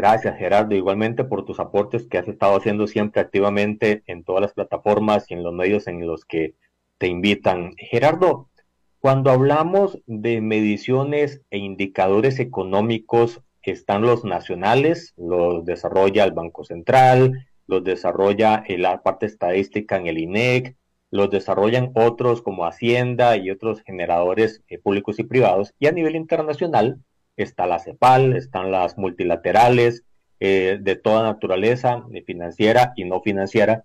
Gracias, Gerardo, igualmente por tus aportes que has estado haciendo siempre activamente en todas las plataformas y en los medios en los que te invitan. Gerardo, cuando hablamos de mediciones e indicadores económicos, están los nacionales, los desarrolla el Banco Central, los desarrolla la parte estadística en el INEC, los desarrollan otros como Hacienda y otros generadores eh, públicos y privados. Y a nivel internacional está la CEPAL, están las multilaterales eh, de toda naturaleza, financiera y no financiera.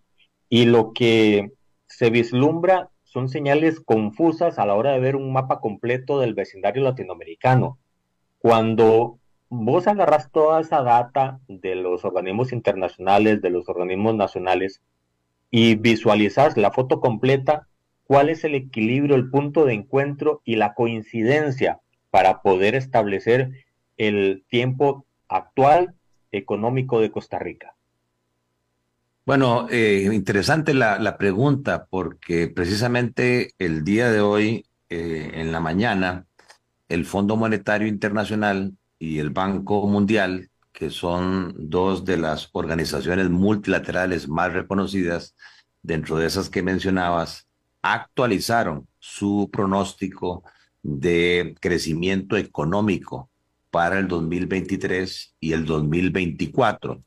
Y lo que se vislumbra son señales confusas a la hora de ver un mapa completo del vecindario latinoamericano. Cuando vos agarras toda esa data de los organismos internacionales, de los organismos nacionales, y visualizas la foto completa, cuál es el equilibrio, el punto de encuentro y la coincidencia para poder establecer el tiempo actual económico de Costa Rica. Bueno, eh, interesante la, pregunta porque precisamente el día de hoy, eh, en la mañana, el Fondo Monetario Internacional y el Banco Mundial, que son dos de las organizaciones multilaterales más reconocidas dentro de esas que mencionabas, actualizaron su pronóstico de crecimiento económico para el 2023 y el 2024.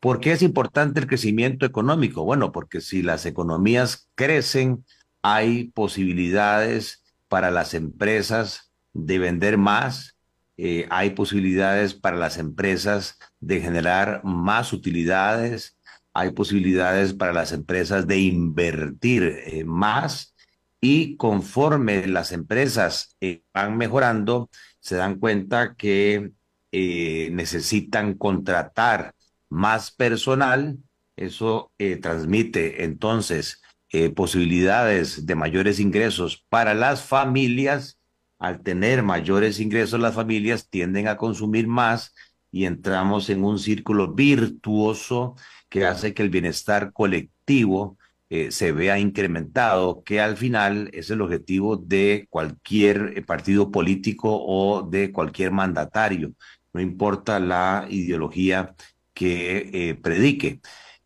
¿Por qué es importante el crecimiento económico? Bueno, porque si las economías crecen, hay posibilidades para las empresas de vender más, eh, hay posibilidades para las empresas de generar más utilidades, hay posibilidades para las empresas de invertir eh, más y conforme las empresas eh, van mejorando, se dan cuenta que necesitan contratar más personal, eso eh, transmite entonces eh, posibilidades de mayores ingresos para las familias. Al tener mayores ingresos, las familias tienden a consumir más y entramos en un círculo virtuoso que hace que el bienestar colectivo eh, se vea incrementado, que al final es el objetivo de cualquier partido político o de cualquier mandatario, no importa la ideología que eh, predique.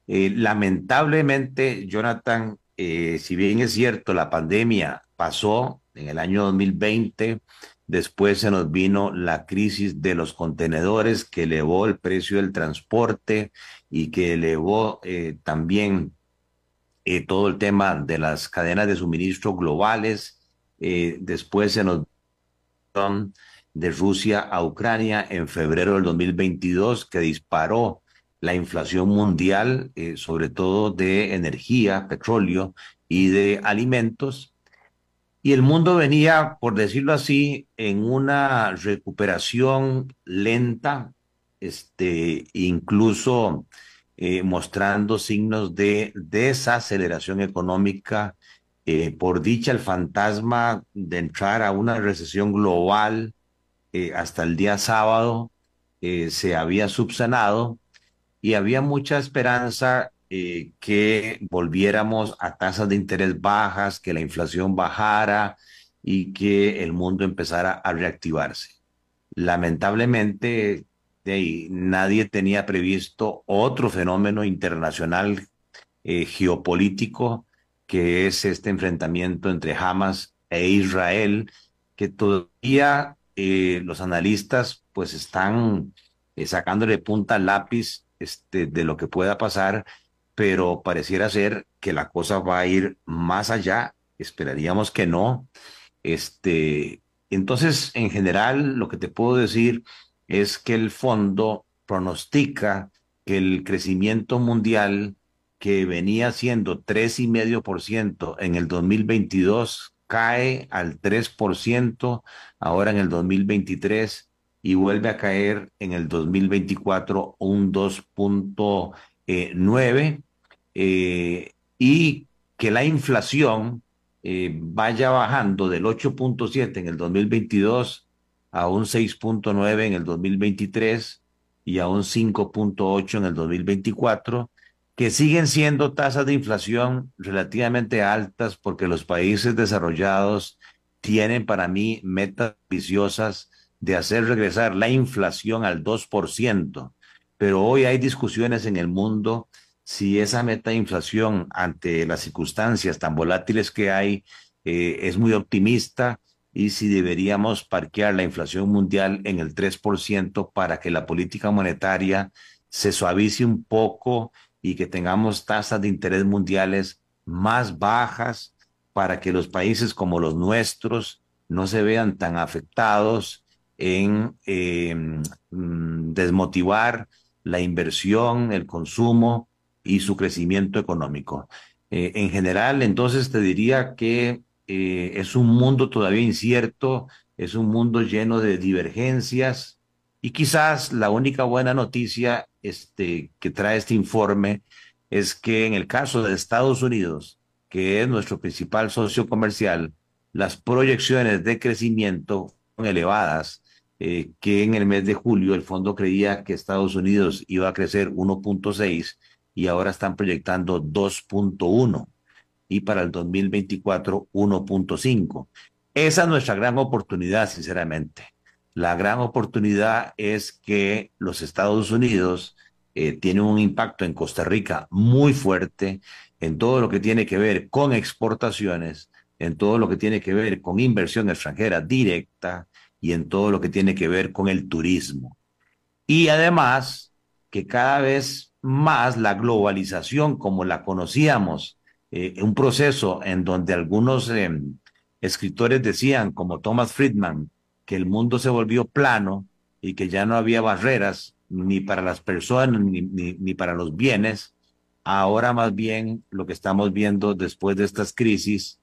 Eh, lamentablemente, Jonathan, eh, si bien es cierto, la pandemia pasó en el año 2020, después se nos vino la crisis de los contenedores que elevó el precio del transporte y que elevó también todo el tema de las cadenas de suministro globales. después se nos de Rusia a Ucrania en febrero del 2022 que disparó la inflación mundial, eh, sobre todo de energía, petróleo y de alimentos. Y el mundo venía, por decirlo así, en una recuperación lenta, este, incluso eh, mostrando signos de desaceleración económica. Eh, por dicha, el fantasma de entrar a una recesión global hasta el día sábado se había subsanado y había mucha esperanza eh, que volviéramos a tasas de interés bajas, que la inflación bajara y que el mundo empezara a reactivarse. Lamentablemente, nadie tenía previsto otro fenómeno internacional eh, geopolítico que es este enfrentamiento entre Hamas e Israel, que todavía eh, los analistas pues están sacándole punta al lápiz este, de lo que pueda pasar, pero pareciera ser que la cosa va a ir más allá. Esperaríamos que no. Este, entonces, en general, lo que te puedo decir es que el fondo pronostica que el crecimiento mundial que venía siendo 3,5% en el 2022 cae al 3% ahora en el 2023 y vuelve a caer en el 2024 un 2.9 eh, y que la inflación eh, vaya bajando del 8.7 en el 2022 a un 6.9 en el 2023 y a un 5.8 en el 2024, que siguen siendo tasas de inflación relativamente altas porque los países desarrollados tienen para mí metas ambiciosas de hacer regresar la inflación al 2%, pero hoy hay discusiones en el mundo si esa meta de inflación ante las circunstancias tan volátiles que hay eh, es muy optimista y si deberíamos parquear la inflación mundial en el 3% para que la política monetaria se suavice un poco y que tengamos tasas de interés mundiales más bajas para que los países como los nuestros no se vean tan afectados en em, mm, desmotivar la inversión, el consumo y su crecimiento económico. Eh, en general, entonces te diría que eh, es un mundo todavía incierto, es un mundo lleno de divergencias y quizás la única buena noticia este, que trae este informe es que en el caso de Estados Unidos, que es nuestro principal socio comercial, las proyecciones de crecimiento son elevadas, eh, que en el mes de julio el fondo creía que Estados Unidos iba a crecer 1.6 y ahora están proyectando 2.1 y para el 2024 1.5. Esa es nuestra gran oportunidad, sinceramente. La gran oportunidad es que los Estados Unidos eh, tienen un impacto en Costa Rica muy fuerte en todo lo que tiene que ver con exportaciones, en todo lo que tiene que ver con inversión extranjera directa y en todo lo que tiene que ver con el turismo. Y además que cada vez más la globalización como la conocíamos eh, un proceso en donde algunos eh, escritores decían, como Thomas Friedman, que el mundo se volvió plano y que ya no había barreras ni para las personas ni, ni, para los bienes. Ahora más bien lo que estamos viendo después de estas crisis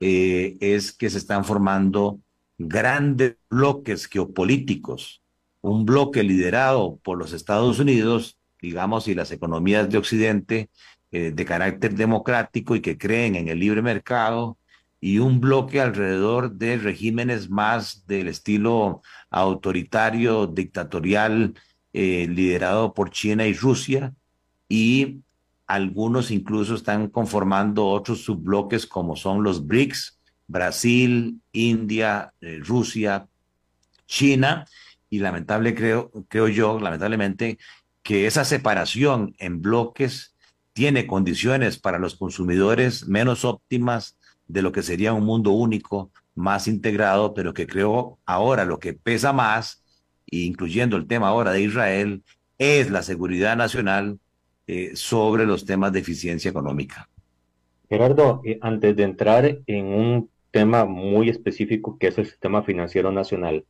eh, es que se están formando grandes bloques geopolíticos, un bloque liderado por los Estados Unidos, digamos, y las economías de Occidente, eh, de carácter democrático y que creen en el libre mercado y un bloque alrededor de regímenes más del estilo autoritario, dictatorial, eh, liderado por China y Rusia, y algunos incluso están conformando otros subbloques como son los BRICS, Brasil, India, eh, Rusia, China, y lamentable creo, creo yo, lamentablemente, que esa separación en bloques tiene condiciones para los consumidores menos óptimas de lo que sería un mundo único, más integrado, pero que creo ahora lo que pesa más, incluyendo el tema ahora de Israel, es la seguridad nacional eh, sobre los temas de eficiencia económica. Gerardo, eh, antes de entrar en un tema muy específico que es el sistema financiero nacional,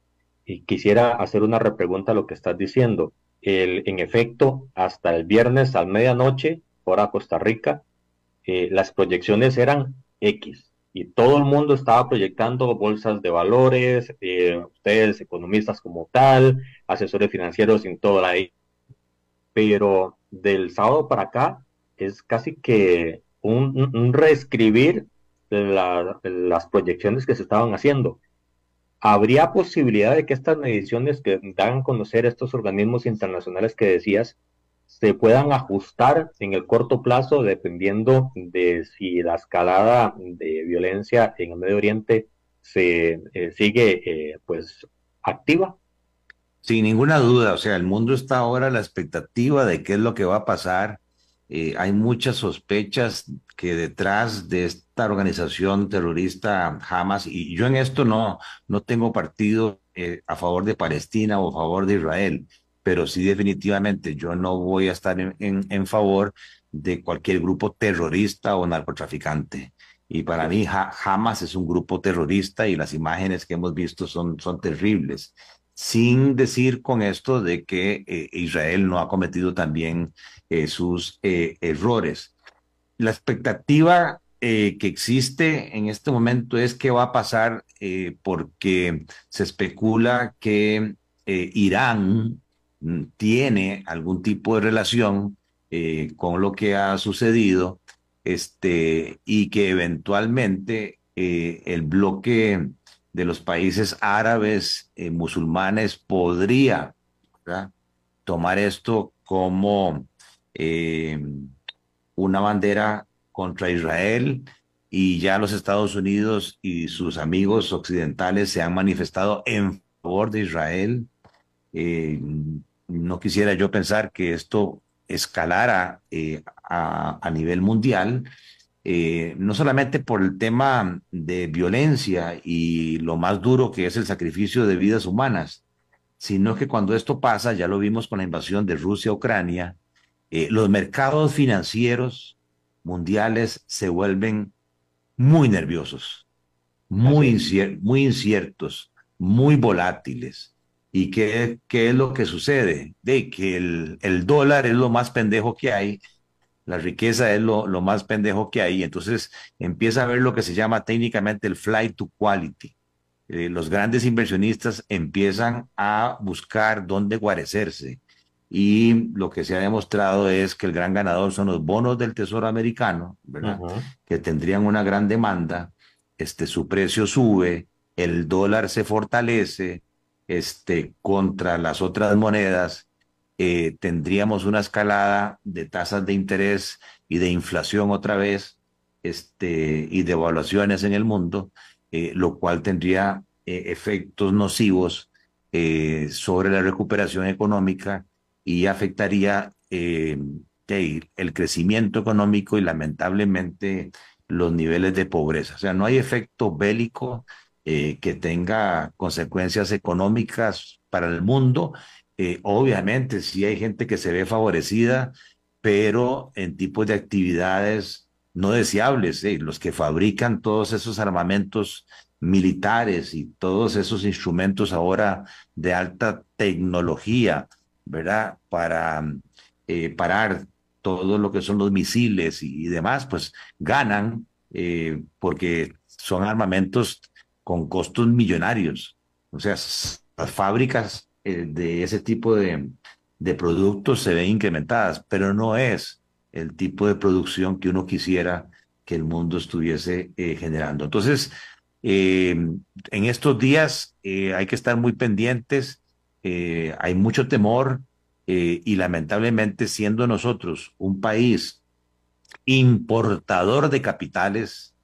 quisiera hacer una repregunta a lo que estás diciendo. El, en efecto, hasta el viernes a medianoche, a Costa Rica, eh, las proyecciones eran X y todo el mundo estaba proyectando bolsas de valores, eh, ustedes economistas como tal, asesores financieros en todo la pero del sábado para acá es casi que un, reescribir las proyecciones que se estaban haciendo. ¿Habría posibilidad de que estas mediciones que dan a conocer estos organismos internacionales que decías se puedan ajustar en el corto plazo dependiendo de si la escalada de violencia en el Medio Oriente se eh, sigue eh, pues activa. Sin ninguna duda, o sea, el mundo está ahora a la expectativa de qué es lo que va a pasar. Eh, hay muchas sospechas que detrás de esta organización terrorista Hamas, y yo en esto no, no tengo partido a favor de Palestina o a favor de Israel pero sí definitivamente yo no voy a estar en, en, favor de cualquier grupo terrorista o narcotraficante. Y para mí jamás es un grupo terrorista y las imágenes que hemos visto son, son terribles. Sin decir con esto de que eh, Israel no ha cometido también eh, sus eh, errores. La expectativa que existe en este momento es qué va a pasar porque se especula que Irán Mm, tiene algún tipo de relación eh, con lo que ha sucedido este, y que eventualmente eh, el bloque de los países árabes eh, musulmanes podría tomar esto como una bandera contra Israel y ya los Estados Unidos y sus amigos occidentales se han manifestado en favor de Israel no quisiera yo pensar que esto escalara eh, a, nivel mundial, eh, no solamente por el tema de violencia y lo más duro que es el sacrificio de vidas humanas, sino que cuando esto pasa, ya lo vimos con la invasión de Rusia a Ucrania, eh, los mercados financieros mundiales se vuelven muy nerviosos, muy, muy inciertos, muy volátiles. ¿Y qué, qué es lo que sucede? De que el, el, dólar es lo más pendejo que hay, la riqueza es lo, lo más pendejo que hay, entonces empieza a ver lo que se llama técnicamente el flight to quality. Eh, los grandes inversionistas empiezan a buscar dónde guarecerse. Y lo que se ha demostrado es que el gran ganador son los bonos del Tesoro americano, ¿verdad? Que tendrían una gran demanda, este, su precio sube, el dólar se fortalece, este, contra las otras monedas, eh, tendríamos una escalada de tasas de interés y de inflación otra vez, este, y de evaluaciones en el mundo, eh, lo cual tendría eh, efectos nocivos sobre la recuperación económica y afectaría el crecimiento económico y lamentablemente los niveles de pobreza. O sea, no hay efecto bélico eh, que tenga consecuencias económicas para el mundo. Eh, obviamente, sí hay gente que se ve favorecida, pero en tipos de actividades no deseables. Eh, los que fabrican todos esos armamentos militares y todos esos instrumentos ahora de alta tecnología, ¿verdad? Para parar todo lo que son los misiles y, demás, pues ganan porque son armamentos con costos millonarios. O sea, las fábricas eh, de ese tipo de, productos se ven incrementadas, pero no es el tipo de producción que uno quisiera que el mundo estuviese eh, generando. Entonces, eh, en estos días hay que estar muy pendientes, hay mucho temor y lamentablemente siendo nosotros un país importador de capitales,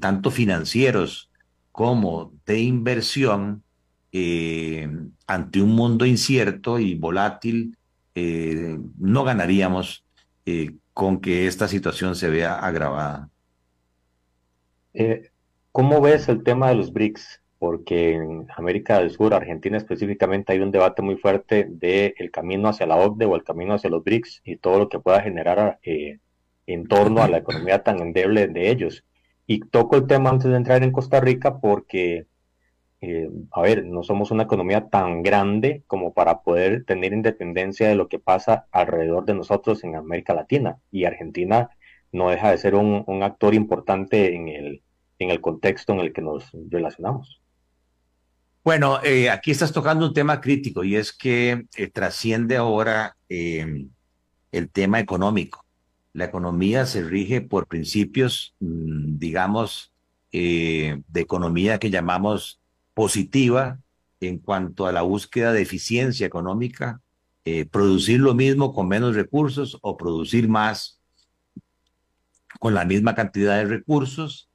tanto financieros como de inversión eh, ante un mundo incierto y volátil, eh, no ganaríamos eh, con que esta situación se vea agravada. ¿Cómo ves el tema de los BRICS? Porque en América del Sur, Argentina específicamente, hay un debate muy fuerte del el camino hacia la OCDE o el camino hacia los BRICS y todo lo que pueda generar en torno a la economía tan endeble de ellos. Y toco el tema antes de entrar en Costa Rica porque, eh, a ver, no somos una economía tan grande como para poder tener independencia de lo que pasa alrededor de nosotros en América Latina. Y Argentina no deja de ser un, actor importante en el, en el contexto en el que nos relacionamos. Bueno, eh, aquí estás tocando un tema crítico y es que eh, trasciende ahora el tema económico la economía se rige por principios, mm, digamos, eh, de economía que llamamos positiva en cuanto a la búsqueda de eficiencia económica, eh, producir lo mismo con menos recursos o producir más con la misma cantidad de recursos,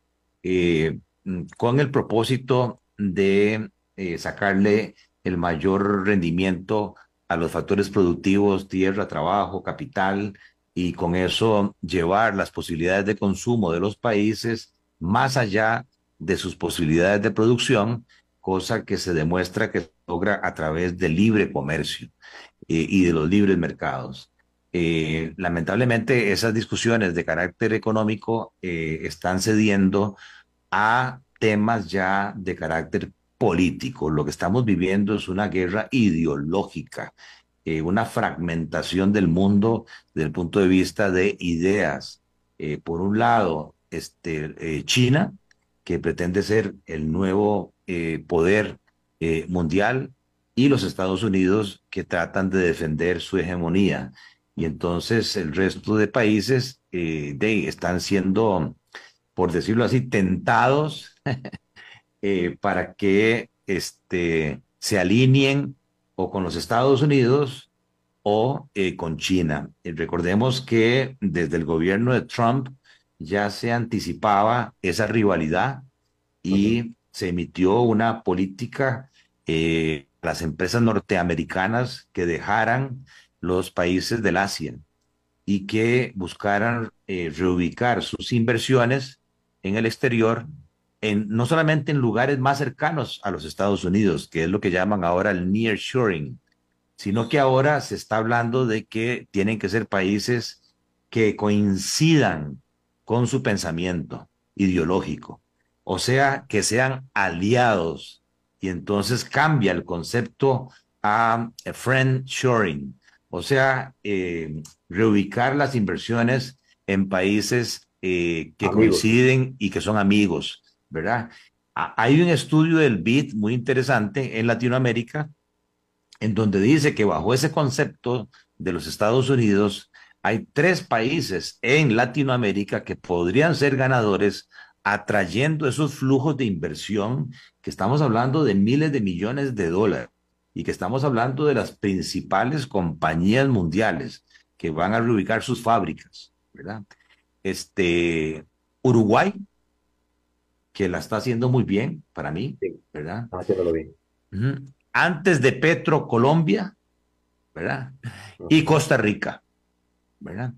eh, mm, con el propósito de sacarle el mayor rendimiento a los factores productivos, tierra, trabajo, capital, y con eso llevar las posibilidades de consumo de los países más allá de sus posibilidades de producción, cosa que se demuestra que logra a través del libre comercio eh, y de los libres mercados. Eh, lamentablemente esas discusiones de carácter económico eh, están cediendo a temas ya de carácter político. Lo que estamos viviendo es una guerra ideológica eh, una fragmentación del mundo desde el punto de vista de ideas. Eh, por un lado, este, eh, China, que pretende ser el nuevo poder mundial, y los Estados Unidos, que tratan de defender su hegemonía. Y entonces el resto de países de, están siendo, por decirlo así, tentados para que este, se alineen o con los Estados Unidos o eh, con China. Eh, recordemos que desde el gobierno de Trump ya se anticipaba esa rivalidad y se emitió una política eh, las empresas norteamericanas que dejaran los países del Asia y que buscaran eh, reubicar sus inversiones en el exterior, en, no solamente en lugares más cercanos a los Estados Unidos, que es lo que llaman ahora el nearshoring, sino que ahora se está hablando de que tienen que ser países que coincidan con su pensamiento ideológico, o sea, que sean aliados. Y entonces cambia el concepto a friend shoring, o sea, eh, reubicar las inversiones en países eh, que coinciden y que son amigos, ¿verdad? Hay un estudio del BID muy interesante en Latinoamérica, en donde dice que bajo ese concepto de los Estados Unidos, hay tres países en Latinoamérica que podrían ser ganadores atrayendo esos flujos de inversión que estamos hablando de miles de millones de dólares y que estamos hablando de las principales compañías mundiales que van a reubicar sus fábricas, ¿verdad? Este, Uruguay, que la está haciendo muy bien para mí, ¿verdad? Está haciéndolo bien. Antes de Petro, Colombia, ¿verdad? Y Costa Rica, ¿verdad?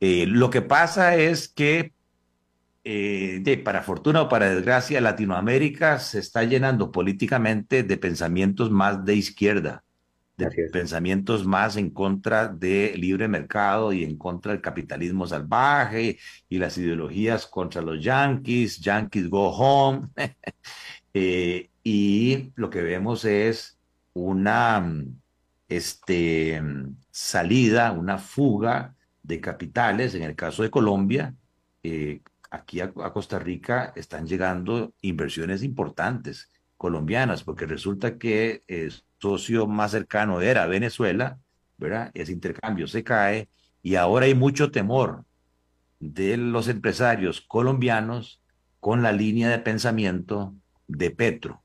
Eh, lo que pasa es que eh, de, para fortuna o para desgracia, Latinoamérica se está llenando políticamente de pensamientos más de izquierda, de pensamientos más en contra del libre mercado y en contra del capitalismo salvaje y las ideologías contra los yankees, yankees go home. Eh, y lo que vemos es una este, salida, una fuga de capitales, en el caso de Colombia, eh, aquí a, Costa Rica están llegando inversiones importantes colombianas, porque resulta que el socio más cercano era Venezuela, ¿verdad? Ese intercambio se cae y ahora hay mucho temor de los empresarios colombianos con la línea de pensamiento de Petro.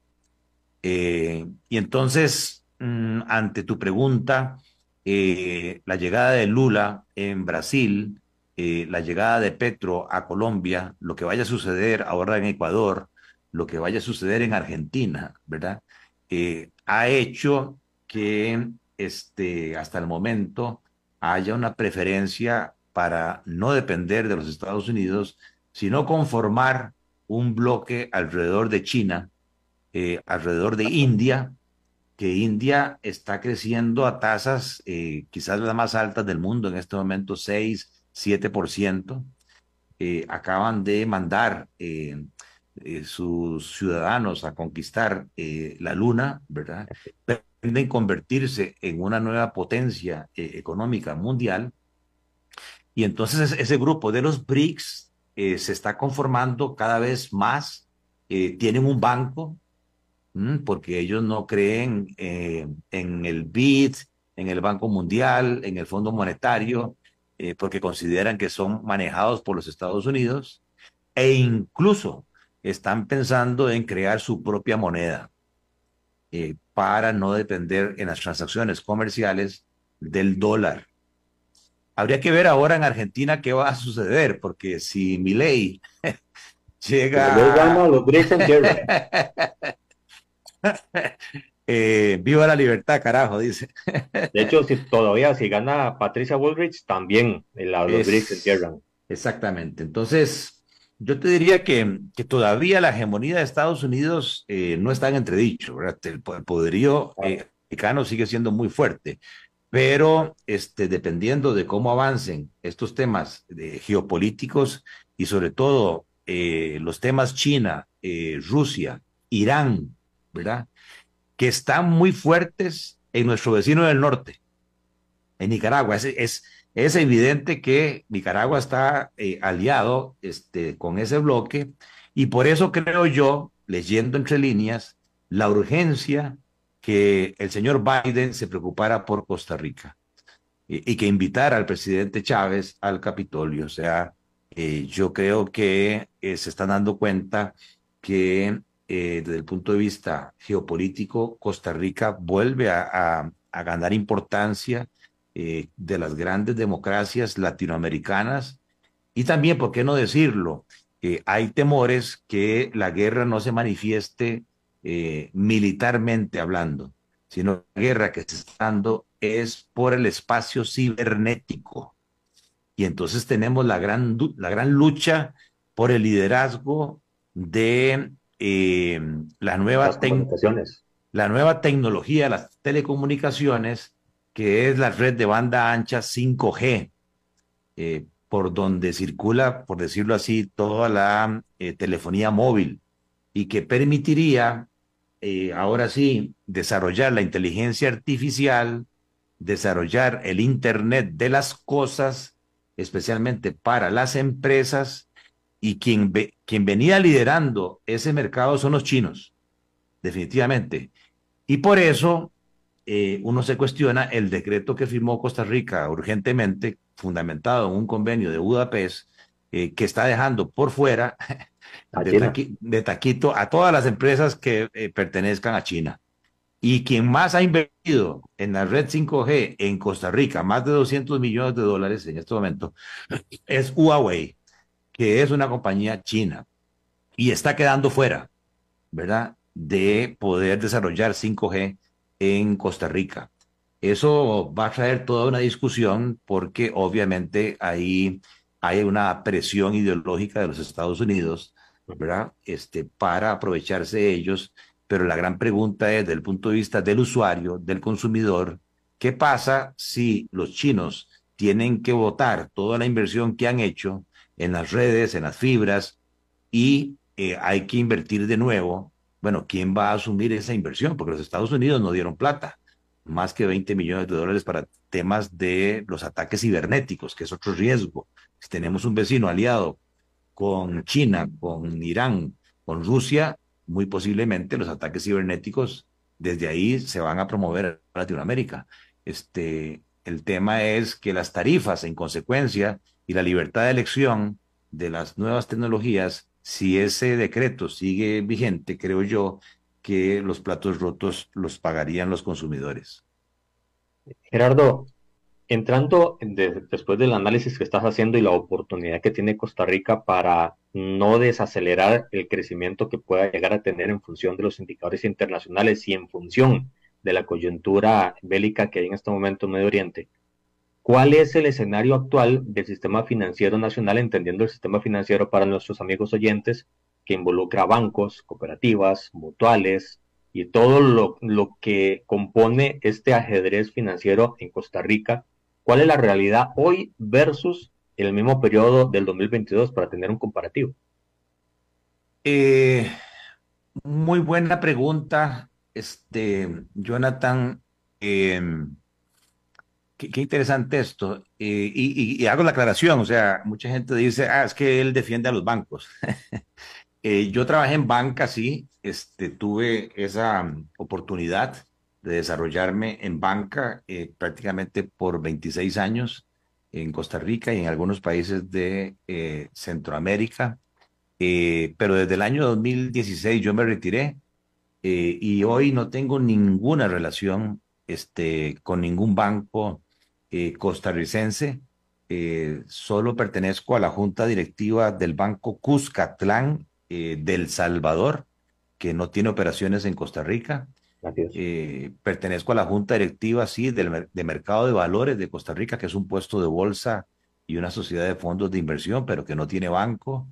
Eh, y entonces, mm, ante tu pregunta, eh, la llegada de Lula en Brasil eh, la llegada de Petro a Colombia, lo que vaya a suceder ahora en Ecuador, lo que vaya a suceder en Argentina, ¿verdad? Eh, ha hecho que este, hasta el momento haya una preferencia para no depender de los Estados Unidos, sino conformar un bloque alrededor de China, eh, alrededor de India, que India está creciendo a tasas quizás las más altas del mundo en este momento, 6, 7%. Eh, acaban de mandar eh, eh, sus ciudadanos a conquistar la luna, ¿verdad? Pretenden convertirse en una nueva potencia económica mundial. Y entonces ese grupo de los BRICS se está conformando cada vez más. tienen un banco, porque ellos no creen en el BID, en el Banco Mundial, en el Fondo Monetario, eh, porque consideran que son manejados por los Estados Unidos e incluso están pensando en crear su propia moneda eh, para no depender en las transacciones comerciales del dólar. Habría que ver ahora en Argentina qué va a suceder, porque si mi ley llega... los Eh, viva la libertad, carajo, dice. De hecho, si todavía si gana Patricia Woolrich, también los BRICS Exactamente. Entonces, yo te diría que, que, todavía la hegemonía de Estados Unidos eh, no está en entredicho, ¿verdad? El, poderío eh, americano sigue siendo muy fuerte, pero este, dependiendo de cómo avancen estos temas de geopolíticos y sobre todo los temas China, Rusia, Irán, ¿verdad? que están muy fuertes en nuestro vecino del norte, en Nicaragua. Es, es, evidente que Nicaragua está eh, aliado este, con ese bloque y por eso creo yo, leyendo entre líneas, la urgencia que el señor Biden se preocupara por Costa Rica y, que invitara al presidente Chávez al Capitolio. O sea, eh, yo creo que eh, se están dando cuenta que desde el punto de vista geopolítico, Costa Rica vuelve a, ganar importancia eh, de las grandes democracias latinoamericanas y también, ¿por qué no decirlo? Eh, hay temores que la guerra no se manifieste militarmente hablando, sino la guerra que se está dando es por el espacio cibernético. Y entonces tenemos la gran, la gran lucha por el liderazgo de eh, la, nueva la nueva tecnología, las telecomunicaciones, que es la red de banda ancha 5G, eh, por donde circula, por decirlo así, toda la eh, telefonía móvil y que permitiría, ahora sí, desarrollar la inteligencia artificial, desarrollar el Internet de las cosas, especialmente para las empresas, y quien, quien venía liderando ese mercado son los chinos, definitivamente. Y por eso eh, uno se cuestiona el decreto que firmó Costa Rica urgentemente, fundamentado en un convenio de Budapest, eh, que está dejando por fuera de, taquito a todas las empresas que eh, pertenezcan a China. Y quien más ha invertido en la red 5G en Costa Rica, más de 200 millones de dólares en este momento, es Huawei que es una compañía china y está quedando fuera, ¿verdad? De poder desarrollar 5G en Costa Rica. Eso va a traer toda una discusión porque obviamente ahí hay una presión ideológica de los Estados Unidos, ¿verdad? Este, para aprovecharse de ellos, pero la gran pregunta es, desde el punto de vista del usuario, del consumidor, ¿qué pasa si los chinos tienen que votar toda la inversión que han hecho en las redes, en las fibras, y eh, hay que invertir de nuevo. Bueno, ¿quién va a asumir esa inversión? Porque los Estados Unidos no dieron plata, más que 20 millones de dólares para temas de los ataques cibernéticos, que es otro riesgo. Si tenemos un vecino aliado con China, con Irán, con Rusia, muy posiblemente los ataques cibernéticos desde ahí se van a promover a Latinoamérica. Este, el tema es que las tarifas, en consecuencia, y la libertad de elección de las nuevas tecnologías, si ese decreto sigue vigente, creo yo que los platos rotos los pagarían los consumidores. Gerardo, entrando después del análisis que estás haciendo y la oportunidad que tiene Costa Rica para no desacelerar el crecimiento que pueda llegar a tener en función de los indicadores internacionales y en función de la coyuntura bélica que hay en este momento en Medio Oriente, ¿Cuál es el escenario actual del sistema financiero nacional, entendiendo el sistema financiero para nuestros amigos oyentes, que involucra bancos, cooperativas, mutuales y todo lo, que compone este ajedrez financiero en Costa Rica? ¿Cuál es la realidad hoy versus el mismo periodo del 2022 para tener un comparativo? Eh, muy buena pregunta, este, Jonathan. Em, Qué, interesante esto. Eh, y, hago la aclaración, o sea, mucha gente dice, ah, es que él defiende a los bancos. Eh, yo trabajé en banca, sí, este, tuve esa mm, oportunidad de desarrollarme en banca eh, prácticamente por 26 años en Costa Rica y en algunos países de Centroamérica. pero desde el año 2016 yo me retiré y hoy no tengo ninguna relación este, con ningún banco eh, costarricense. Eh, solo pertenezco a la junta directiva del Banco Cuscatlán eh, del Salvador, que no tiene operaciones en Costa Rica. pertenezco a la junta directiva, sí, del de Mercado de Valores de Costa Rica, que es un puesto de bolsa y una sociedad de fondos de inversión, pero que no tiene banco.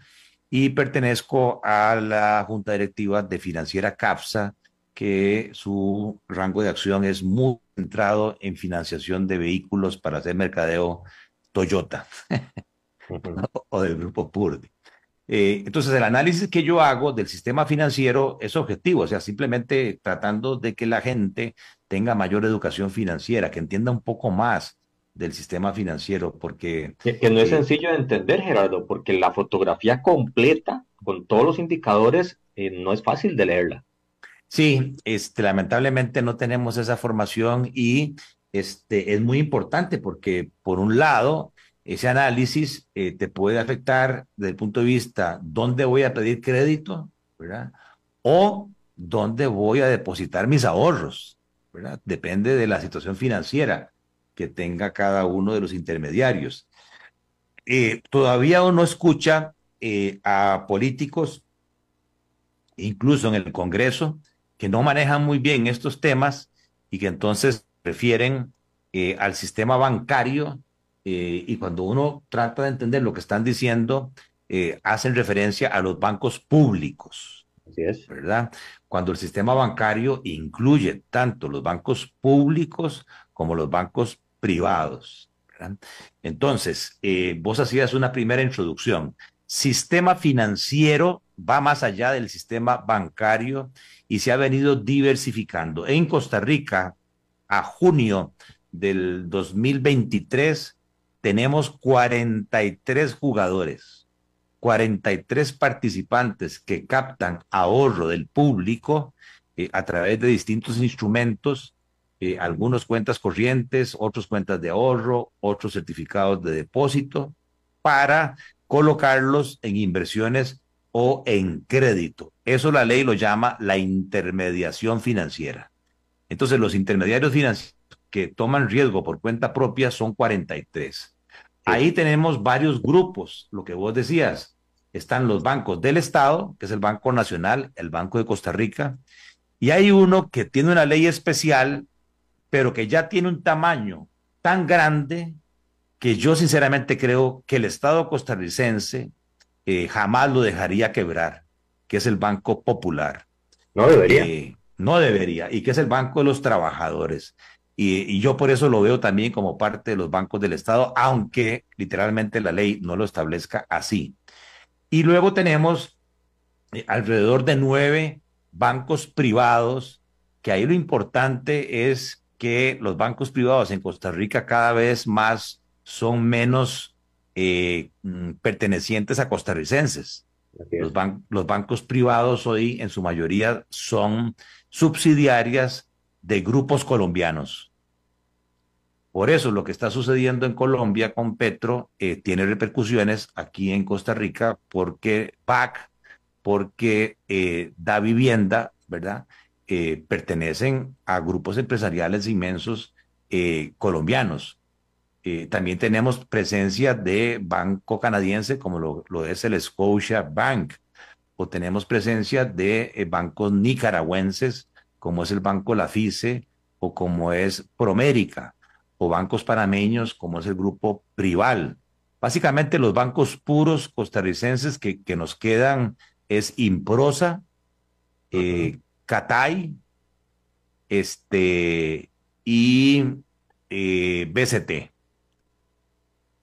Y pertenezco a la junta directiva de Financiera CAPSA, que su rango de acción es muy centrado en financiación de vehículos para hacer mercadeo Toyota o del grupo Purdy. Eh, entonces, el análisis que yo hago del sistema financiero es objetivo, o sea, simplemente tratando de que la gente tenga mayor educación financiera, que entienda un poco más del sistema financiero, porque... Que, no es eh, sencillo de entender, Gerardo, porque la fotografía completa, con todos los indicadores, eh, no es fácil de leerla. Sí, este, lamentablemente no tenemos esa formación y este, es muy importante porque, por un lado, ese análisis eh, te puede afectar desde el punto de vista dónde voy a pedir crédito, ¿verdad? O dónde voy a depositar mis ahorros, ¿verdad? Depende de la situación financiera que tenga cada uno de los intermediarios. Eh, todavía uno escucha eh, a políticos, incluso en el Congreso, que no manejan muy bien estos temas y que entonces refieren eh, al sistema bancario eh, y cuando uno trata de entender lo que están diciendo, eh, hacen referencia a los bancos públicos. Así es. ¿Verdad? Cuando el sistema bancario incluye tanto los bancos públicos como los bancos privados. Entonces, vos hacías una primera introducción. Sistema financiero va más allá del sistema bancario y se ha venido diversificando. En Costa Rica, a junio del 2023, tenemos 43 jugadores, 43 participantes que captan ahorro del público eh, a través de distintos instrumentos, eh, algunos cuentas corrientes, otros cuentas de ahorro, otros certificados de depósito, para colocarlos en inversiones o en crédito. Eso la ley lo llama la intermediación financiera. Entonces, los intermediarios financieros que toman riesgo por cuenta propia son 43. Ahí tenemos varios grupos, lo que vos decías. Están los bancos del Estado, que es el Banco Nacional, el Banco de Costa Rica, y hay uno que tiene una ley especial, pero que ya tiene un tamaño tan grande que yo sinceramente creo que el Estado costarricense eh, jamás lo dejaría quebrar, que es el Banco Popular. No debería. Eh, no debería, y que es el Banco de los Trabajadores. Y, yo por eso lo veo también como parte de los bancos del Estado, aunque literalmente la ley no lo establezca así. Y luego tenemos eh, alrededor de nueve bancos privados, que ahí lo importante es que los bancos privados en Costa Rica cada vez más son menos eh, mm, pertenecientes a costarricenses. Los, los, bancos privados hoy en su mayoría son subsidiarias de grupos colombianos. Por eso lo que está sucediendo en Colombia con Petro eh, tiene repercusiones aquí en Costa Rica porque PAC, porque eh, da vivienda, ¿verdad? pertenecen a grupos empresariales inmensos colombianos. Eh, también tenemos presencia de banco canadiense como lo, es el Scotia Bank, o tenemos presencia de eh, bancos nicaragüenses como es el Banco La FICE o como es Promérica, o bancos panameños como es el Grupo Prival. Básicamente los bancos puros costarricenses que, que nos quedan es Improsa, eh, Catay, este, y BCT.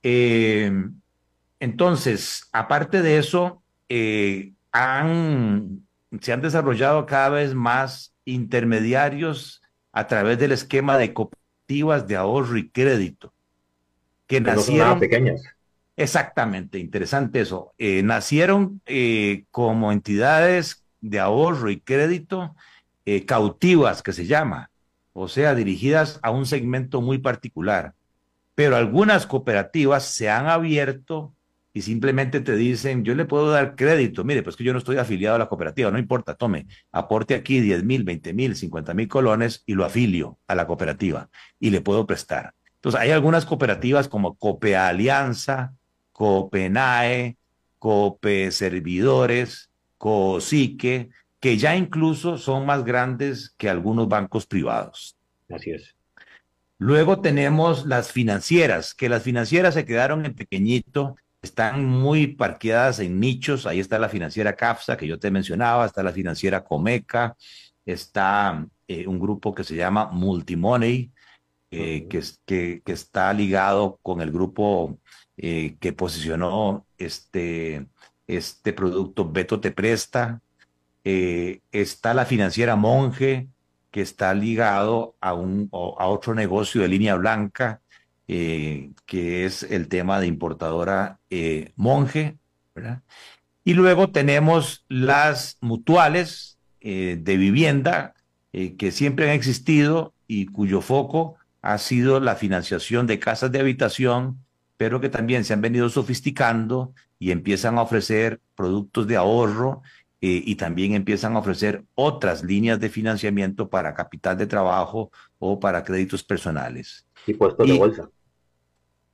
Eh, entonces, aparte de eso, eh, han, se han desarrollado cada vez más intermediarios a través del esquema de cooperativas de ahorro y crédito, que nacieron... pequeñas. Exactamente, interesante eso. Eh, nacieron como entidades de ahorro y crédito cautivas, que se llama, o sea, dirigidas a un segmento muy particular pero algunas cooperativas se han abierto y simplemente te dicen, yo le puedo dar crédito, mire, pues que yo no estoy afiliado a la cooperativa, no importa, tome, aporte aquí 10 mil, 20 mil, 50 mil colones y lo afilio a la cooperativa y le puedo prestar. Entonces, hay algunas cooperativas como Cope Alianza, Copenae, Cope Servidores, COSIQUE, que ya incluso son más grandes que algunos bancos privados. Así es. Luego tenemos las financieras, que las financieras se quedaron en pequeñito, están muy parqueadas en nichos. Ahí está la financiera CAFSA, que yo te mencionaba, está la financiera Comeca, está eh, un grupo que se llama Multimoney, eh, que, que, que, está ligado con el grupo eh, que posicionó este, este producto Beto Te Presta. está la financiera Monje, que está ligado a, un, a otro negocio de línea blanca, eh, que es el tema de importadora eh, Monje, Y luego tenemos las mutuales eh, de vivienda que siempre han existido y cuyo foco ha sido la financiación de casas de habitación, pero que también se han venido sofisticando y empiezan a ofrecer productos de ahorro eh, y también empiezan a ofrecer otras líneas de financiamiento para capital de trabajo o para créditos personales. Y puestos de bolsa.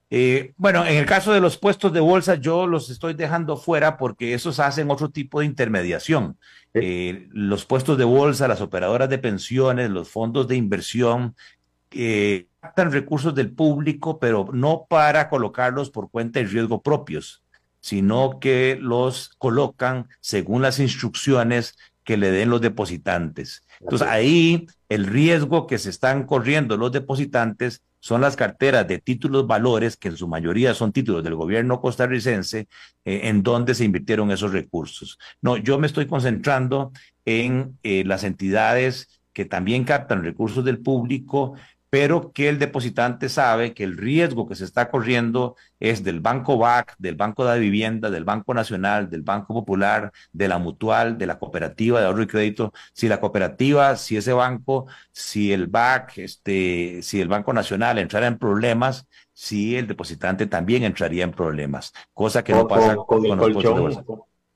Eh, bueno, en el caso de los puestos de bolsa, yo los estoy dejando fuera porque esos hacen otro tipo de intermediación. Eh, los puestos de bolsa, las operadoras de pensiones, los fondos de inversión, captan recursos del público, pero no para colocarlos por cuenta de riesgo propios, sino que los colocan según las instrucciones que le den los depositantes. Entonces ahí el riesgo que se están corriendo los depositantes son las carteras de títulos valores, que en su mayoría son títulos del gobierno costarricense, eh, en donde se invirtieron esos recursos. No, yo me estoy concentrando en eh, las entidades que también captan recursos del público pero que el depositante sabe que el riesgo que se está corriendo es del Banco BAC, del Banco de Vivienda, del Banco Nacional, del Banco Popular, de la Mutual, de la Cooperativa de Ahorro y Crédito. Si la cooperativa, si ese banco, si el BAC, este, si el Banco Nacional entrara en problemas, si el depositante también entraría en problemas, cosa que no pasa con, el colchón,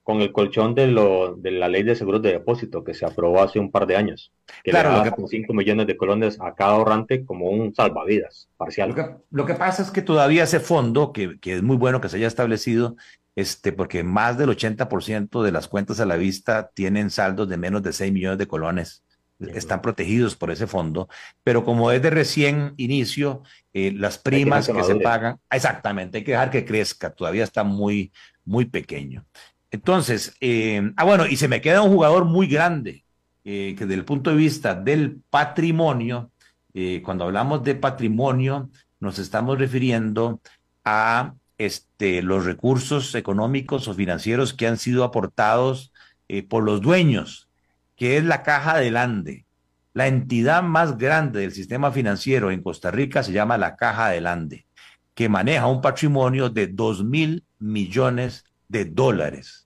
con el colchón de, lo, de la ley de seguros de depósito que se aprobó hace un par de años, que le da con 5 millones de colones a cada ahorrante como un salvavidas parcial. Lo que, pasa es que todavía ese fondo, que, que, es muy bueno que se haya establecido, este, porque más del 80% de las cuentas a la vista tienen saldos de menos de 6 millones de colones. Están protegidos por ese fondo, pero como es de recién inicio, eh, las primas que, que se pagan, exactamente, hay que dejar que crezca, todavía está muy, muy pequeño. Entonces, eh, ah, bueno, y se me queda un jugador muy grande, eh, que desde el punto de vista del patrimonio, eh, cuando hablamos de patrimonio, nos estamos refiriendo a este, los recursos económicos o financieros que han sido aportados por los dueños, que es la Caja del Ande. La entidad más grande del sistema financiero en Costa Rica se llama la Caja del Ande, que maneja un patrimonio de 2 mil millones de dólares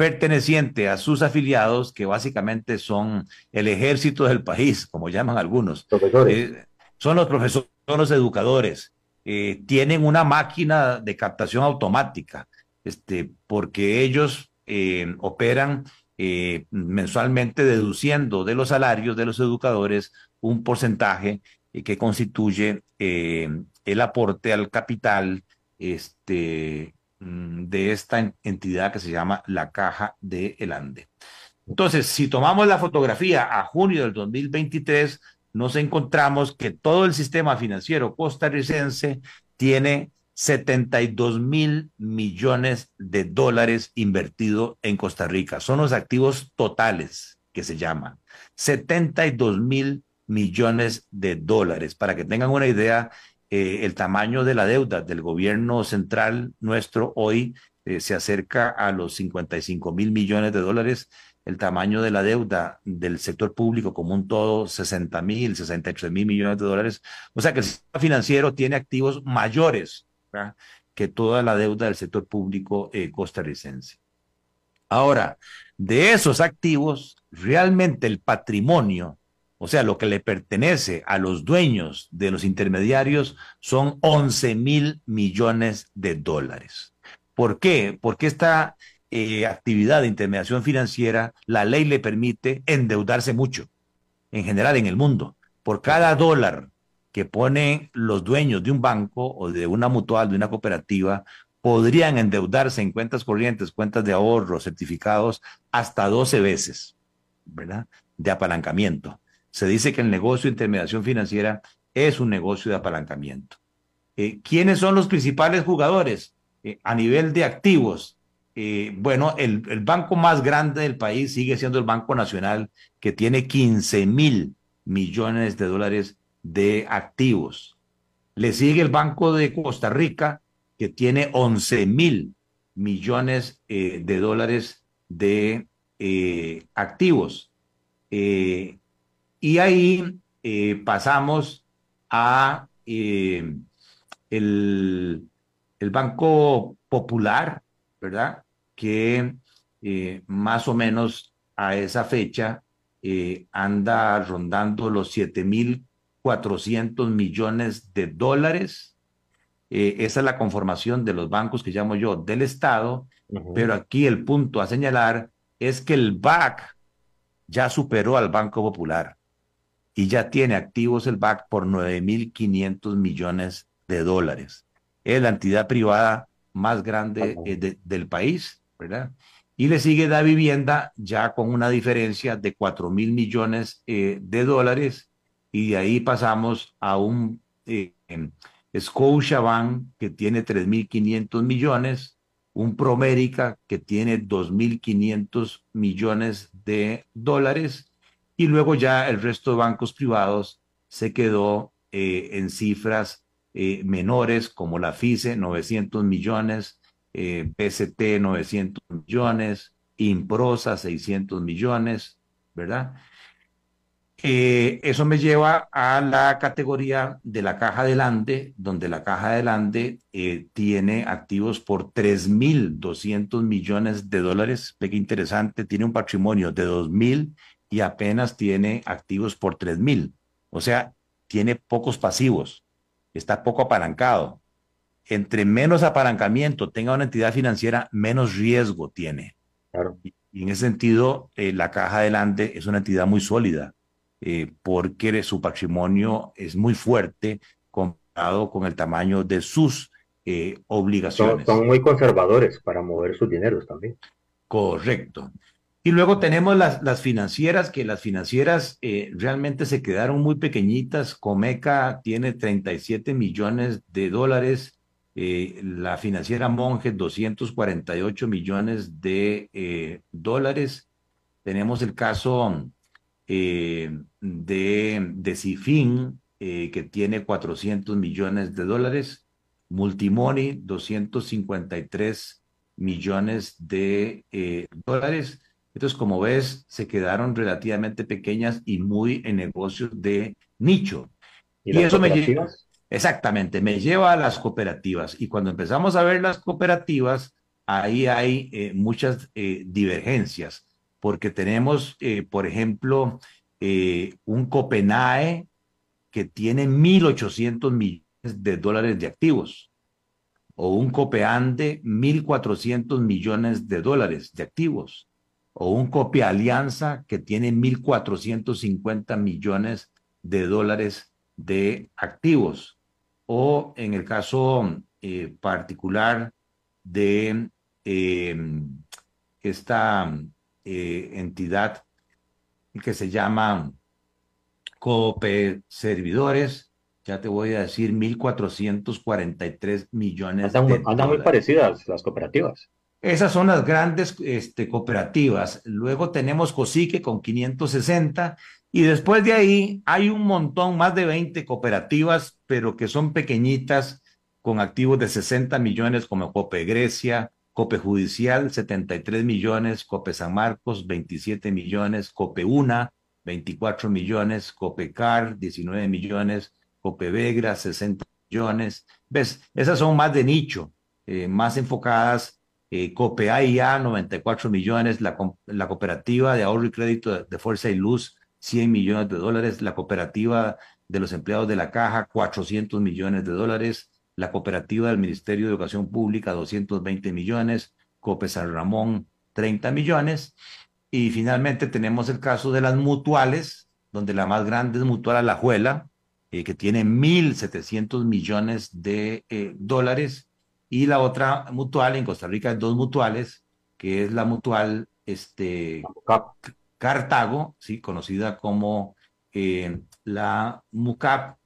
perteneciente a sus afiliados, que básicamente son el ejército del país, como llaman algunos. Eh, son los profesores, son los educadores. Eh, tienen una máquina de captación automática, este, porque ellos eh, operan mensualmente deduciendo de los salarios de los educadores un porcentaje que constituye el aporte al capital este, de esta entidad que se llama la Caja de El Ande. Entonces, si tomamos la fotografía a junio del 2023, nos encontramos que todo el sistema financiero costarricense tiene 72 mil millones de dólares invertido en Costa Rica. Son los activos totales que se llaman. 72 mil millones de dólares. Para que tengan una idea, eh, el tamaño de la deuda del gobierno central nuestro hoy eh, se acerca a los 55 mil millones de dólares. El tamaño de la deuda del sector público como un todo, 60 mil, 63 mil millones de dólares. O sea que el sistema financiero tiene activos mayores que toda la deuda del sector público eh, costarricense. Ahora, de esos activos, realmente el patrimonio o sea, lo que le pertenece a los dueños de los intermediarios son 11 mil millones de dólares. ¿Por qué? Porque esta eh, actividad de intermediación financiera, la ley le permite endeudarse mucho, en general en el mundo. Por cada dólar que ponen los dueños de un banco o de una mutual, de una cooperativa, podrían endeudarse en cuentas corrientes, cuentas de ahorro, certificados, hasta 12 veces, ¿verdad? De apalancamiento se dice que el negocio de intermediación financiera es un negocio de apalancamiento. Eh, ¿Quiénes son los principales jugadores eh, a nivel de activos? Eh, bueno, el, el, banco más grande del país sigue siendo el Banco Nacional, que tiene 15 mil millones de dólares de activos. Le sigue el Banco de Costa Rica, que tiene 11 mil millones de dólares de activos. Y ahí eh, pasamos a eh, el, Banco Popular, ¿verdad? Que eh, más o menos a esa fecha anda rondando los 7.400 millones de dólares. esa es la conformación de los bancos que llamo yo del Estado, pero aquí el punto a señalar es que el BAC ya superó al Banco Popular y ya tiene activos el BAC por 9.500 millones de dólares. es la entidad privada más grande eh, del país, ¿verdad? Y le sigue Da Vivienda ya con una diferencia de 4 mil millones eh, de dólares y de ahí pasamos a un eh, Scotiabank que tiene 3.500 millones, un Promérica que tiene 2.500 millones de dólares y luego ya el resto de bancos privados se quedó eh, en cifras eh, menores como la FICE 900 millones, eh, PST 900 millones, Improsa 600 millones, ¿verdad? Eh, eso me lleva a la categoría de la caja delante, donde la caja delante eh, tiene activos por 3.200 millones de dólares. Que interesante, tiene un patrimonio de 2.000 y apenas tiene activos por 3.000. O sea, tiene pocos pasivos, está poco apalancado. Entre menos apalancamiento tenga una entidad financiera, menos riesgo tiene. Claro. Y, en ese sentido, eh, la caja adelante es una entidad muy sólida eh, porque su patrimonio es muy fuerte comparado con el tamaño de sus eh, obligaciones. Son, muy conservadores para mover sus dineros también. Correcto. Y luego tenemos las, las financieras, que las financieras eh, realmente se quedaron muy pequeñitas. Comeca tiene 37 millones de dólares, la financiera Monge 248 millones de dólares. Tenemos el caso eh, de, de Cifin, eh, que tiene 400 millones de dólares, Multimoney, 253 millones de eh, dólares. Entonces, como ves, se quedaron relativamente pequeñas y muy en negocios de nicho. Y, eso me lleva, exactamente, me lleva a las cooperativas. Y cuando empezamos a ver las cooperativas, ahí hay muchas divergencias porque tenemos, eh, por ejemplo, eh, un Copenhague que tiene 1.800 millones de dólares de activos, o un Copeande, 1.400 millones de dólares de activos, o un Cope Alianza que tiene 1.450 millones de dólares de activos, o en el caso eh, particular de esta eh, entidad que se llama Cope Servidores. Ya te voy a decir 1.443 millones andan, de andan muy parecidas las cooperativas. Esas son las grandes este, cooperativas. Luego tenemos Cosique con 560 y después de ahí hay un montón, más de 20 cooperativas, pero que son pequeñitas con activos de 60 millones como Cope Grecia, Cope Judicial, 73 millones, Cope San Marcos, 27 millones, Cope Una, 24 millones, Cope Car, 19 millones, Cope Vegra, 60 millones. ¿Ves? Esas son más de nicho, eh, más enfocadas. Eh, Cope AIA, 94 millones, la, la, cooperativa de ahorro y crédito de, Fuerza y Luz, 100 millones de dólares, la cooperativa de los empleados de la caja, 400 millones de dólares, la cooperativa del Ministerio de Educación Pública 220 millones, Cope San Ramón 30 millones. Y finalmente tenemos el caso de las mutuales, donde la más grande es Mutual La Juela, eh, que tiene 1.700 millones de eh, dólares y la otra mutual en Costa Rica, dos mutuales, que es la mutual este, Cartago, ¿sí? conocida como eh, la MUCAP,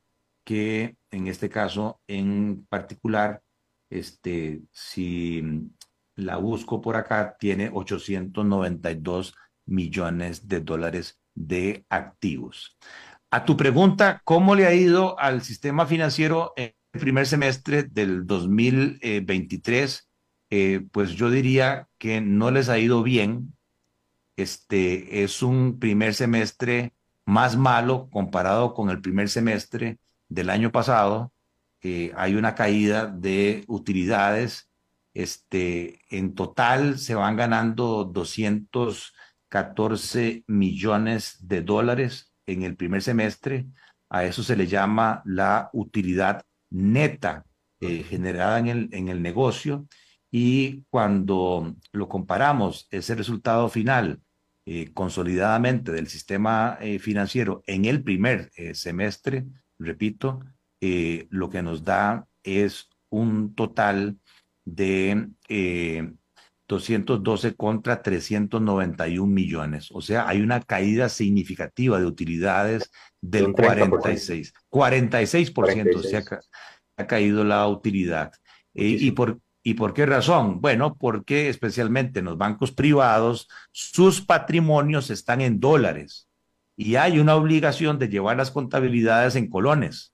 que en este caso en particular, este, si la busco por acá, tiene 892 millones de dólares de activos. A tu pregunta, ¿cómo le ha ido al sistema financiero en primer semestre del 2023? Eh, pues yo diría que no les ha ido bien. Este es un primer semestre más malo comparado con el primer semestre del año pasado, hay una caída de utilidades. Este, en total se van ganando 214 millones de dólares en el primer semestre. A eso se le llama la utilidad neta eh, generada en el, en el negocio. Y cuando lo comparamos, ese resultado final eh, consolidadamente del sistema financiero en el primer semestre, repito, eh, lo que nos da es un total de 212 eh, contra 391 millones. O sea, hay una caída significativa de utilidades del 46. 46%, Se ha, caído la utilidad. Eh, ¿Y por, ¿Y por qué razón? Bueno, porque especialmente en los bancos privados, sus patrimonios están en dólares y hay una obligación de llevar las contabilidades en colones.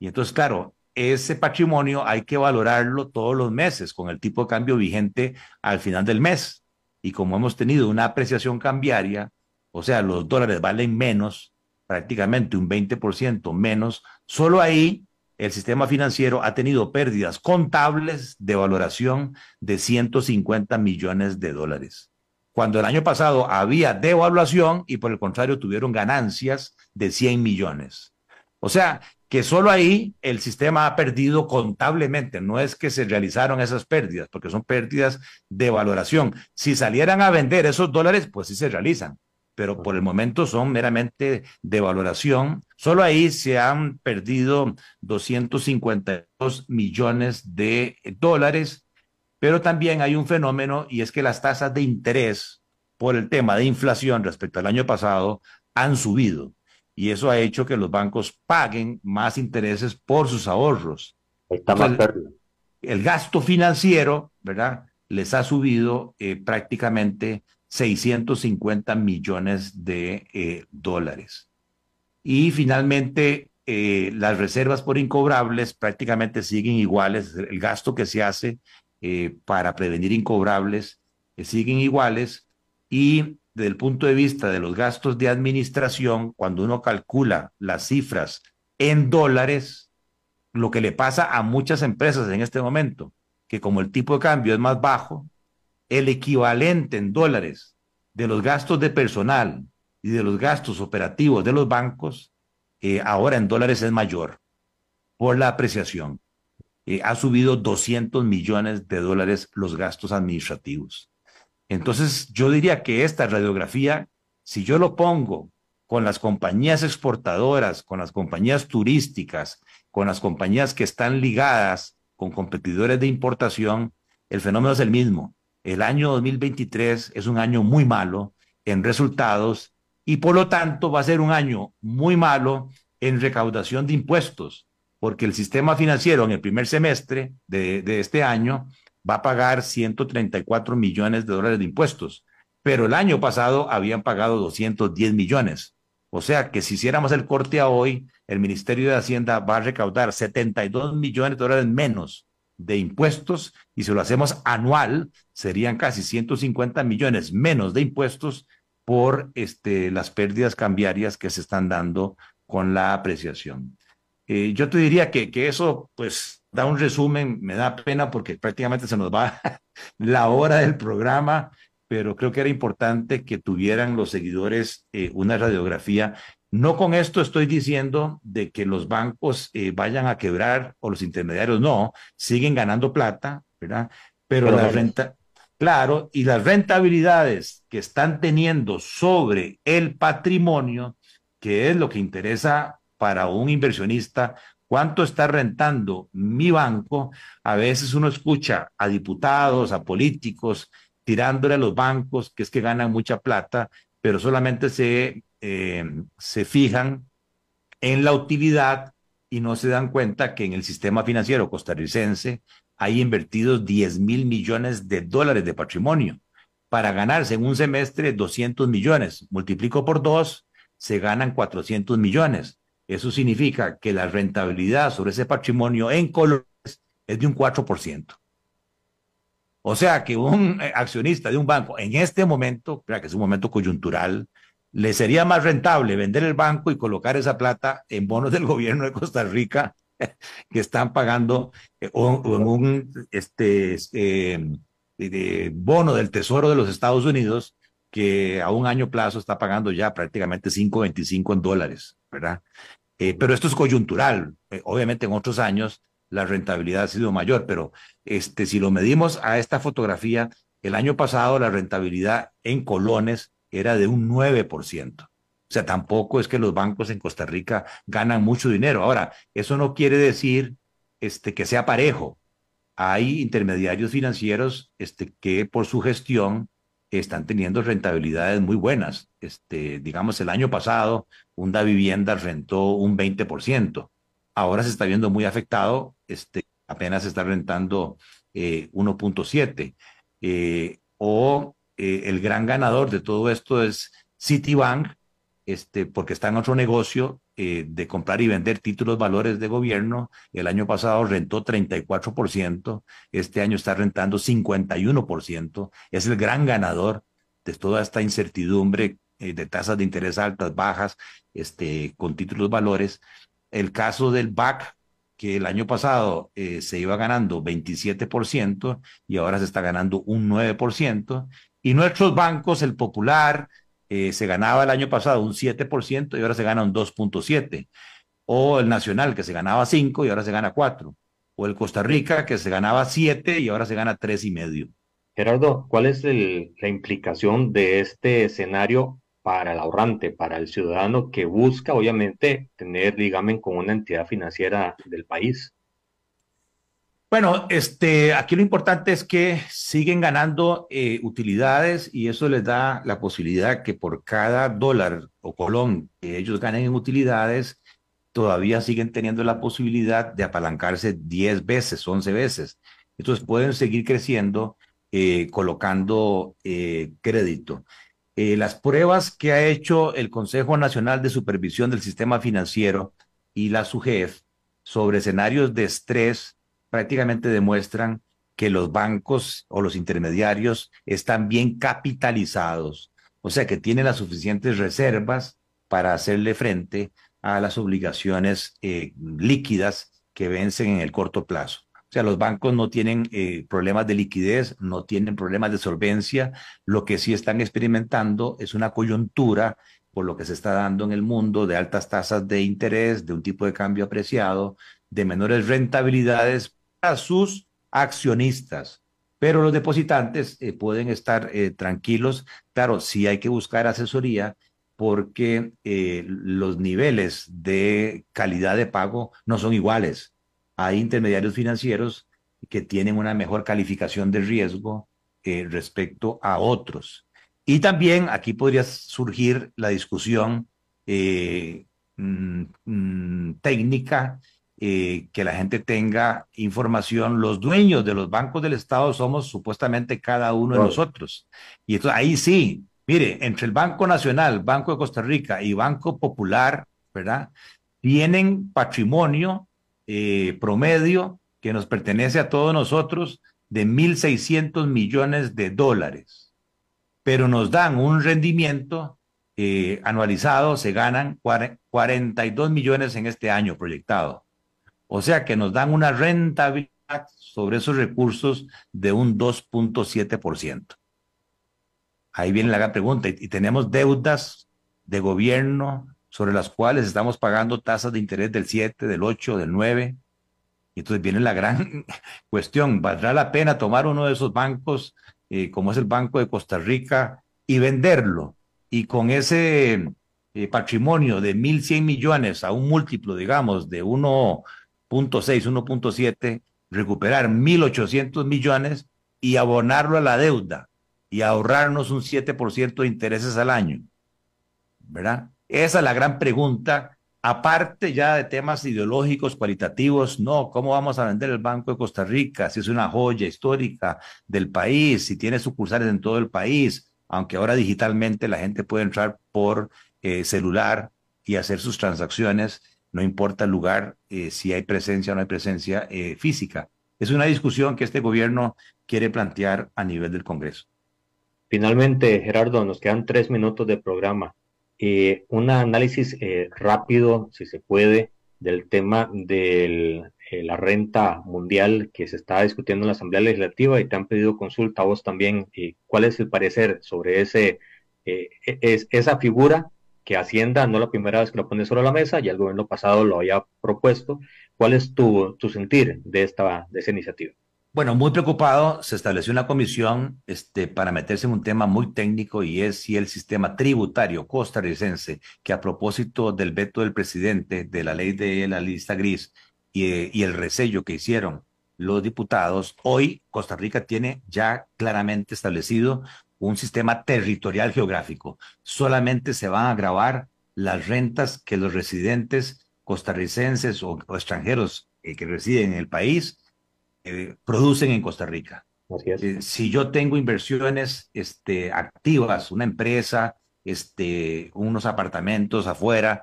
Y entonces, claro, ese patrimonio hay que valorarlo todos los meses con el tipo de cambio vigente al final del mes. Y como hemos tenido una apreciación cambiaria, o sea, los dólares valen menos, prácticamente un 20% menos, solo ahí el sistema financiero ha tenido pérdidas contables de valoración de 150 millones de dólares. Cuando el año pasado había devaluación y por el contrario tuvieron ganancias de 100 millones. O sea, que solo ahí el sistema ha perdido contablemente, no es que se realizaron esas pérdidas, porque son pérdidas de valoración. Si salieran a vender esos dólares, pues sí se realizan, pero por el momento son meramente de valoración. Solo ahí se han perdido 252 millones de dólares, pero también hay un fenómeno y es que las tasas de interés por el tema de inflación respecto al año pasado han subido y eso ha hecho que los bancos paguen más intereses por sus ahorros. Está más el gasto financiero, ¿verdad? Les ha subido eh, prácticamente 650 millones de eh, dólares. Y finalmente, eh, las reservas por incobrables prácticamente siguen iguales. El gasto que se hace para prevenir incobrables siguen iguales. Y desde el punto de vista de los gastos de administración, cuando uno calcula las cifras en dólares, lo que le pasa a muchas empresas en este momento, que como el tipo de cambio es más bajo, el equivalente en dólares de los gastos de personal y de los gastos operativos de los bancos, eh, ahora en dólares es mayor por la apreciación. Eh, ha subido 200 millones de dólares los gastos administrativos. Entonces, yo diría que esta radiografía, si yo lo pongo con las compañías exportadoras, con las compañías turísticas, con las compañías que están ligadas con competidores de importación, el fenómeno es el mismo. El año 2023 es un año muy malo en resultados y por lo tanto va a ser un año muy malo en recaudación de impuestos, porque el sistema financiero en el primer semestre de, de este año va a pagar 134 millones de dólares de impuestos, pero el año pasado habían pagado 210 millones. O sea que si hiciéramos el corte a hoy, el Ministerio de Hacienda va a recaudar 72 millones de dólares menos de impuestos y si lo hacemos anual, serían casi 150 millones menos de impuestos por este, las pérdidas cambiarias que se están dando con la apreciación. Eh, yo te diría que, que eso, pues, da un resumen, me da pena porque prácticamente se nos va la hora del programa, pero creo que era importante que tuvieran los seguidores eh, una radiografía. No con esto estoy diciendo de que los bancos eh, vayan a quebrar o los intermediarios, no, siguen ganando plata, ¿verdad? Pero, la renta, claro, y las rentabilidades que están teniendo sobre el patrimonio, que es lo que interesa para un inversionista, cuánto está rentando mi banco, a veces uno escucha a diputados, a políticos, tirándole a los bancos, que es que ganan mucha plata, pero solamente se, eh, se fijan en la utilidad y no se dan cuenta que en el sistema financiero costarricense hay invertidos 10 mil millones de dólares de patrimonio para ganarse en un semestre 200 millones. Multiplico por dos, se ganan 400 millones. Eso significa que la rentabilidad sobre ese patrimonio en colores es de un 4%. O sea que un eh, accionista de un banco en este momento, que es un momento coyuntural, le sería más rentable vender el banco y colocar esa plata en bonos del gobierno de Costa Rica que están pagando eh, un este, eh, bono del Tesoro de los Estados Unidos que a un año plazo está pagando ya prácticamente 5.25 en dólares, ¿verdad? Eh, pero esto es coyuntural. Eh, obviamente en otros años la rentabilidad ha sido mayor, pero este, si lo medimos a esta fotografía, el año pasado la rentabilidad en colones era de un 9%. O sea, tampoco es que los bancos en Costa Rica ganan mucho dinero. Ahora, eso no quiere decir este, que sea parejo. hay intermediarios financieros este, que por su gestión están teniendo rentabilidades muy buenas. Este, digamos, el año pasado, una vivienda rentó un 20%. Ahora se está viendo muy afectado, este, apenas está rentando 1.7. Eh, eh, o eh, el gran ganador de todo esto es Citibank, este, porque está en otro negocio eh, de comprar y vender títulos valores de gobierno. El año pasado rentó 34%, este año está rentando 51%. Es el gran ganador de toda esta incertidumbre eh, de tasas de interés altas, bajas, este, con títulos valores. El caso del BAC, que el año pasado eh, se iba ganando 27% y ahora se está ganando un 9%. Y nuestros bancos, el Popular, eh, se ganaba el año pasado un 7% y ahora se gana un 2.7%. O el Nacional, que se ganaba 5 y ahora se gana 4. O el Costa Rica, que se ganaba 7 y ahora se gana 3,5. Gerardo, ¿cuál es la implicación de este escenario para el ahorrante, para el ciudadano que busca, obviamente, tener ligamen con una entidad financiera del país? Bueno, este, aquí lo importante es que siguen ganando eh, utilidades y eso les da la posibilidad que por cada dólar o colón que ellos ganen en utilidades, todavía siguen teniendo la posibilidad de apalancarse 10 veces, 11 veces. Entonces pueden seguir creciendo eh, colocando eh, crédito. las pruebas que ha hecho el Consejo Nacional de Supervisión del Sistema Financiero y la SUGEF sobre escenarios de estrés prácticamente demuestran que los bancos o los intermediarios están bien capitalizados, o sea que tienen las suficientes reservas para hacerle frente a las obligaciones eh, líquidas que vencen en el corto plazo. O sea, los bancos no tienen eh, problemas de liquidez, no tienen problemas de solvencia. Lo que sí están experimentando es una coyuntura por lo que se está dando en el mundo de altas tasas de interés, de un tipo de cambio apreciado, de menores rentabilidades a sus accionistas. Pero los depositantes eh, pueden estar eh, tranquilos. Claro, sí hay que buscar asesoría porque eh, los niveles de calidad de pago no son iguales. Hay intermediarios financieros que tienen una mejor calificación de riesgo respecto a otros. Y también aquí podría surgir la discusión mm, mm, técnica eh, que la gente tenga información. Los dueños de los bancos del Estado somos supuestamente cada uno de nosotros. Y ahí sí, mire, entre el Banco Nacional, Banco de Costa Rica y Banco Popular, ¿verdad? Tienen patrimonio eh, promedio que nos pertenece a todos nosotros de 1.600 millones de dólares, pero nos dan un rendimiento eh, anualizado, se ganan 42 millones en este año proyectado. O sea que nos dan una rentabilidad sobre esos recursos de un 2.7%. Ahí viene la gran pregunta. Y tenemos deudas de gobierno sobre las cuales estamos pagando tasas de interés del 7, del 8, del 9. Y entonces viene la gran cuestión. ¿Valdrá la pena tomar uno de esos bancos, eh, como es el Banco de Costa Rica, y venderlo? Y con ese eh, patrimonio de 1.100 millones a un múltiplo, digamos, de uno 1.6, 1.7, recuperar 1.800 millones y abonarlo a la deuda y ahorrarnos un 7% de intereses al año. ¿Verdad? Esa es la gran pregunta, aparte ya de temas ideológicos, cualitativos, no, ¿cómo vamos a vender el Banco de Costa Rica? Si es una joya histórica del país, si tiene sucursales en todo el país, aunque ahora digitalmente la gente puede entrar por eh, celular y hacer sus transacciones no importa el lugar, eh, si hay presencia o no hay presencia eh, física. Es una discusión que este gobierno quiere plantear a nivel del Congreso. Finalmente, Gerardo, nos quedan tres minutos de programa. Eh, un análisis rápido, si se puede, del tema de la renta mundial que se está discutiendo en la Asamblea Legislativa y te han pedido consulta a vos también. ¿Cuál es el parecer sobre ese, es, esa figura que Hacienda no la primera vez que lo pone sobre la mesa, ya el gobierno pasado lo había propuesto. ¿Cuál es tu, tu sentir de esta, de esa iniciativa? Bueno, muy preocupado, se estableció una comisión este, para meterse en un tema muy técnico y es si el sistema tributario costarricense, que a propósito del veto del presidente de la ley de la lista gris y, y el resello que hicieron los diputados, hoy Costa Rica tiene ya claramente establecido un sistema territorial geográfico. Solamente se van a grabar las rentas que los residentes costarricenses o, extranjeros eh, que residen en el país eh, producen en Costa Rica. Eh, si yo tengo inversiones este, activas, una empresa, este, unos apartamentos afuera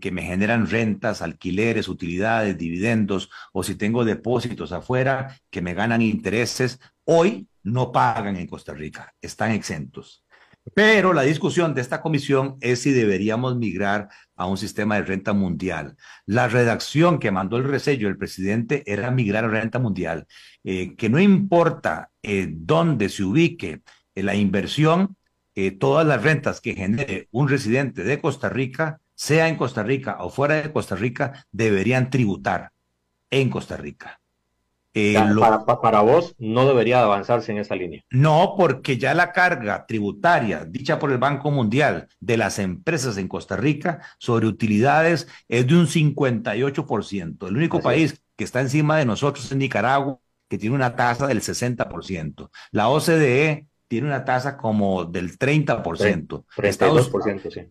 que me generan rentas, alquileres, utilidades, dividendos, o si tengo depósitos afuera que me ganan intereses, hoy no pagan en Costa Rica, están exentos. Pero la discusión de esta comisión es si deberíamos migrar a un sistema de renta mundial. La redacción que mandó el resello el presidente era migrar a renta mundial, eh, que no importa eh, dónde se ubique eh, la inversión, todas las rentas que genere un residente de Costa Rica, sea en Costa Rica o fuera de Costa Rica, deberían tributar en Costa Rica. Eh, para, vos no debería avanzarse en esa línea. No, porque ya la carga tributaria dicha por el Banco Mundial de las empresas en Costa Rica sobre utilidades es de un 58%. El único país que está encima de nosotros es Nicaragua, que tiene una tasa del 60%. La OCDE tiene una tasa como del 30%. Estados,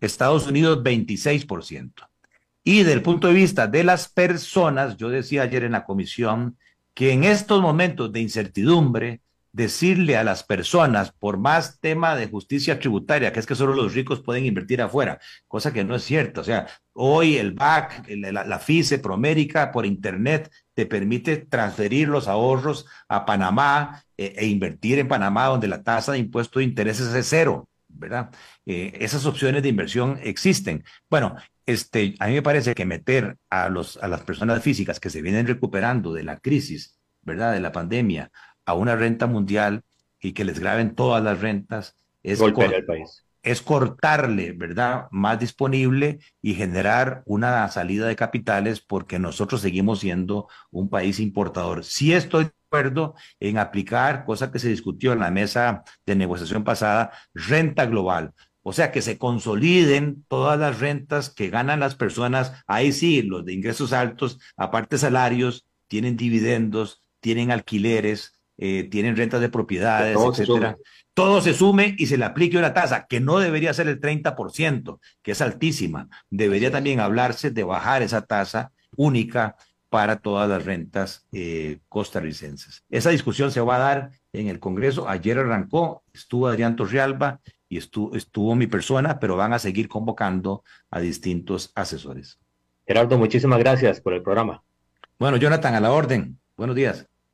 Estados Unidos 26%. Y desde el punto de vista de las personas, yo decía ayer en la comisión, que en estos momentos de incertidumbre, decirle a las personas, por más tema de justicia tributaria, que es que solo los ricos pueden invertir afuera, cosa que no es cierto. O sea, hoy el BAC, la, FICE, Promérica, por Internet, te permite transferir los ahorros a Panamá eh, e invertir en Panamá, donde la tasa de impuesto de intereses es cero. ¿verdad? Eh, esas opciones de inversión existen. Bueno, este, a mí me parece que meter a, los, a las personas físicas que se vienen recuperando de la crisis, ¿verdad? De la pandemia, a una renta mundial y que les graben todas las rentas, es, país. es cortarle, ¿verdad? Más disponible y generar una salida de capitales porque nosotros seguimos siendo un país importador. Si estoy de acuerdo en aplicar, cosa que se discutió en la mesa de negociación pasada, renta global. O sea, que se consoliden todas las rentas que ganan las personas. Ahí sí, los de ingresos altos, aparte salarios, tienen dividendos, tienen alquileres, eh, tienen rentas de propiedades, etcétera. Todo se sume y se le aplique una tasa que no debería ser el 30%, que es altísima. Debería también hablarse de bajar esa tasa única para todas las rentas eh, costarricenses. Esa discusión se va a dar en el Congreso. Ayer arrancó, estuvo Adrián Torrealba y estuvo, estuvo mi persona, pero van a seguir convocando a distintos asesores. Gerardo, muchísimas gracias por el programa. Bueno, Jonathan, a la orden. Buenos días.